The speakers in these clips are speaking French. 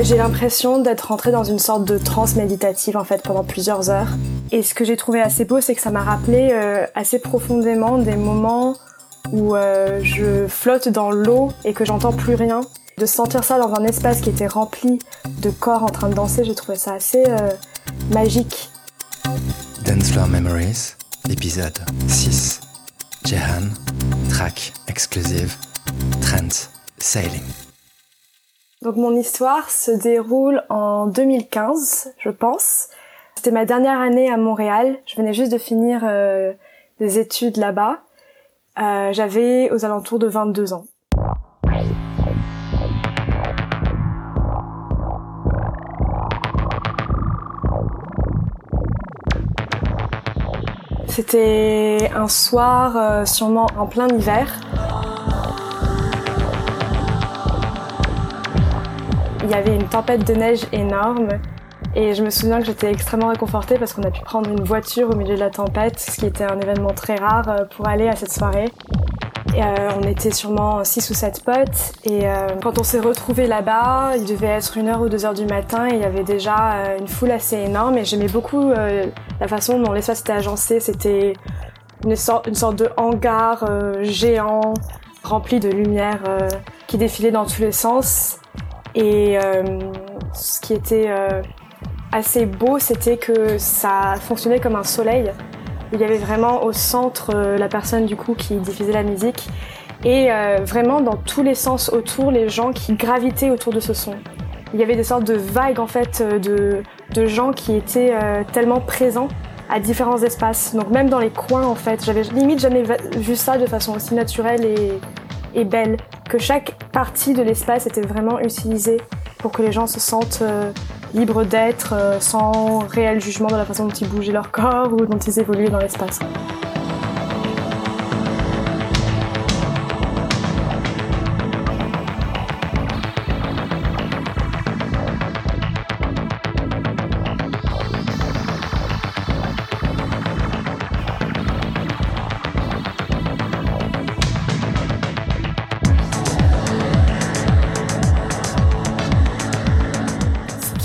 J'ai l'impression d'être rentrée dans une sorte de transe méditative en fait pendant plusieurs heures. Et ce que j'ai trouvé assez beau, c'est que ça m'a rappelé euh, assez profondément des moments où euh, je flotte dans l'eau et que j'entends plus rien. De sentir ça dans un espace qui était rempli de corps en train de danser, j'ai trouvé ça assez euh, magique. Dance Floor Memories, épisode 6. Jehan, track exclusive, Trent Sailing. Donc mon histoire se déroule en 2015, je pense. C'était ma dernière année à Montréal. Je venais juste de finir euh, des études là-bas. Euh, J'avais aux alentours de 22 ans. C'était un soir euh, sûrement en plein hiver. Il y avait une tempête de neige énorme et je me souviens que j'étais extrêmement réconfortée parce qu'on a pu prendre une voiture au milieu de la tempête, ce qui était un événement très rare euh, pour aller à cette soirée. Euh, on était sûrement 6 ou 7 potes et euh, quand on s'est retrouvés là-bas, il devait être une heure ou deux heures du matin et il y avait déjà une foule assez énorme et j'aimais beaucoup la façon dont l'espace était agencé. C'était une sorte de hangar géant rempli de lumière qui défilait dans tous les sens et ce qui était assez beau, c'était que ça fonctionnait comme un soleil. Il y avait vraiment au centre euh, la personne du coup qui diffusait la musique et euh, vraiment dans tous les sens autour les gens qui gravitaient autour de ce son. Il y avait des sortes de vagues en fait euh, de, de gens qui étaient tellement présents à différents espaces. Donc même dans les coins en fait, j'avais limite jamais vu ça de façon aussi naturelle et, et belle. Que chaque partie de l'espace était vraiment utilisée pour que les gens se sentent libres d'être euh, sans réel jugement dans la façon dont ils bougeaient leur corps ou dont ils évoluaient dans l'espace.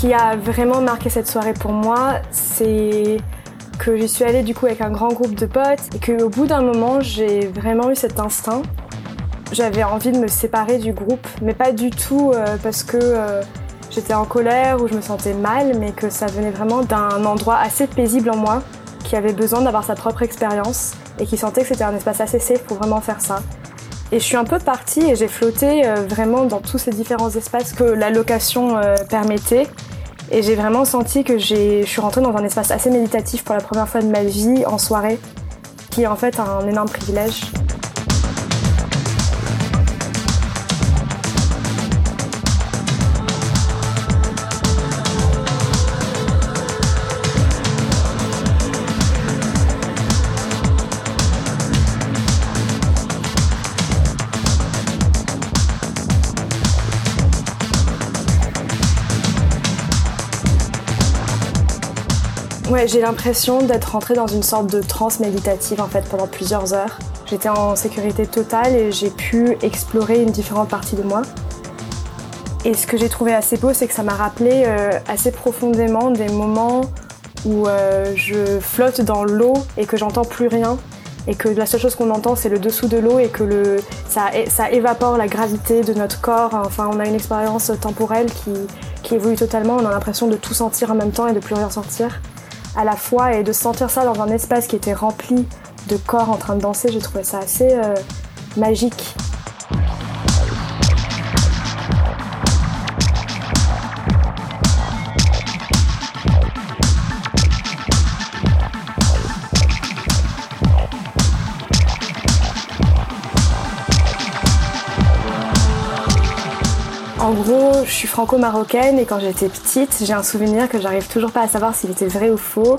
Qui a vraiment marqué cette soirée pour moi, c'est que j'y suis allée du coup avec un grand groupe de potes et qu'au bout d'un moment, j'ai vraiment eu cet instinct. J'avais envie de me séparer du groupe, mais pas du tout euh, parce que euh, j'étais en colère ou je me sentais mal, mais que ça venait vraiment d'un endroit assez paisible en moi, qui avait besoin d'avoir sa propre expérience et qui sentait que c'était un espace assez safe pour vraiment faire ça. Et je suis un peu partie et j'ai flotté euh, vraiment dans tous ces différents espaces que la location permettait. Et j'ai vraiment senti que je suis rentrée dans un espace assez méditatif pour la première fois de ma vie en soirée, qui est en fait un énorme privilège. Ouais, j'ai l'impression d'être rentrée dans une sorte de transe méditative en fait pendant plusieurs heures. J'étais en sécurité totale et j'ai pu explorer une différente partie de moi. Et ce que j'ai trouvé assez beau, c'est que ça m'a rappelé euh, assez profondément des moments où euh, je flotte dans l'eau et que j'entends plus rien et que la seule chose qu'on entend c'est le dessous de l'eau et que le, ça, ça, évapore la gravité de notre corps. Enfin, on a une expérience temporelle qui, qui évolue totalement. On a l'impression de tout sentir en même temps et de plus rien sentir à la fois et de sentir ça dans un espace qui était rempli de corps en train de danser, j'ai trouvé ça assez euh, magique. En gros, je suis franco-marocaine et quand j'étais petite, j'ai un souvenir que j'arrive toujours pas à savoir s'il était vrai ou faux,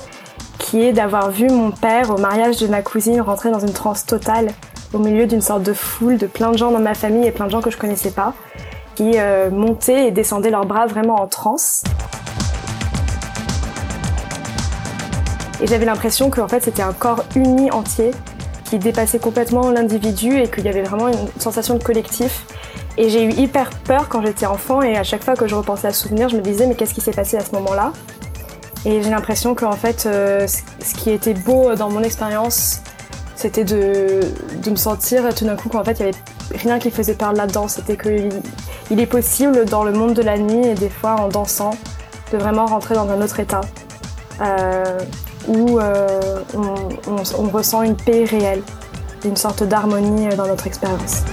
qui est d'avoir vu mon père au mariage de ma cousine rentrer dans une transe totale au milieu d'une sorte de foule de plein de gens dans ma famille et plein de gens que je connaissais pas, qui euh, montaient et descendaient leurs bras vraiment en transe. Et j'avais l'impression que fait c'était un corps uni entier qui dépassait complètement l'individu et qu'il y avait vraiment une sensation de collectif. Et j'ai eu hyper peur quand j'étais enfant et à chaque fois que je repensais à ce souvenir, je me disais mais qu'est-ce qui s'est passé à ce moment-là? Et j'ai l'impression qu'en fait, euh, ce qui était beau dans mon expérience, c'était de, de, me sentir tout d'un coup qu'en fait il y avait rien qui faisait peur là-dedans. C'était qu'il il est possible dans le monde de la nuit et des fois en dansant de vraiment rentrer dans un autre état euh, où euh, on, on ressent une paix réelle, une sorte d'harmonie dans notre expérience.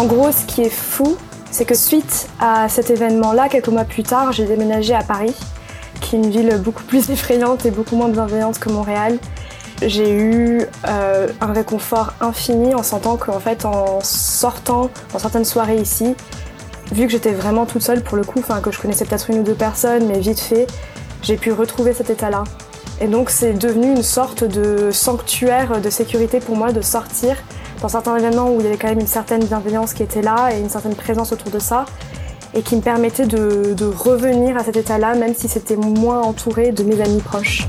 En gros, ce qui est fou, c'est que suite à cet événement-là, quelques mois plus tard, j'ai déménagé à Paris, qui est une ville beaucoup plus effrayante et beaucoup moins bienveillante que Montréal. J'ai eu euh, un réconfort infini en sentant qu'en fait, en sortant dans certaines soirées ici, vu que j'étais vraiment toute seule pour le coup, enfin que je connaissais peut-être une ou deux personnes, mais vite fait, j'ai pu retrouver cet état-là. Et donc c'est devenu une sorte de sanctuaire de sécurité pour moi de sortir dans certains événements où il y avait quand même une certaine bienveillance qui était là et une certaine présence autour de ça et qui me permettait de, revenir à cet état-là même si c'était moins entouré de mes amis proches.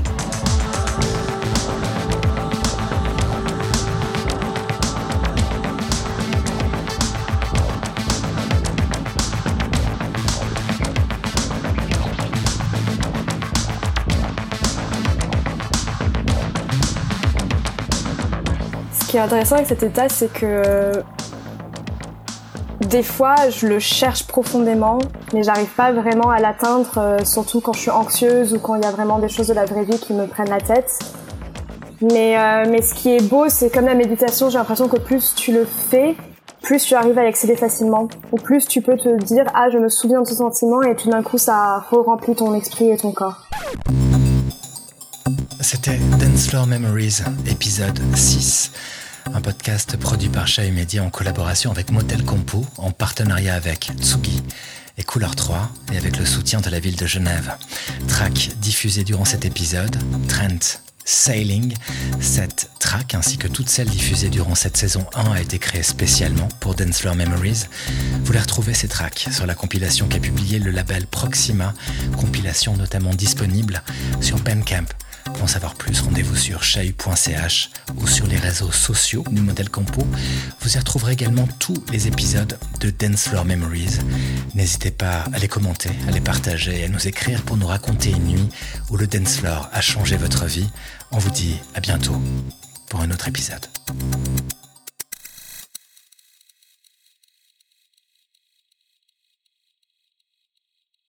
Qui est intéressant avec cet état, c'est que des fois, je le cherche profondément, mais j'arrive pas vraiment à l'atteindre, euh, surtout quand je suis anxieuse ou quand il y a vraiment des choses de la vraie vie qui me prennent la tête. Mais, euh, mais ce qui est beau, c'est comme la méditation, j'ai l'impression que plus tu le fais, plus tu arrives à y accéder facilement. Ou plus tu peux te dire, ah, je me souviens de ce sentiment, et tout d'un coup, ça re-remplit ton esprit et ton corps. C'était Dance Floor Memories, épisode 6. Un podcast produit par Chai Media en collaboration avec Motel Compo, en partenariat avec Tsugi et Couleur 3 et avec le soutien de la ville de Genève. Track diffusé durant cet épisode, Trent Sailing. Cette track ainsi que toutes celles diffusées durant cette saison 1 a été créée spécialement pour Dance Floor Memories. Vous les retrouvez ces tracks sur la compilation qu'a publié le label Proxima, compilation notamment disponible sur Bandcamp. Pour en savoir plus, rendez-vous sur chahut.ch ou sur les réseaux sociaux du modèle Compo. Vous y retrouverez également tous les épisodes de Dance Floor Memories. N'hésitez pas à les commenter, à les partager à nous écrire pour nous raconter une nuit où le dance floor a changé votre vie. On vous dit à bientôt pour un autre épisode.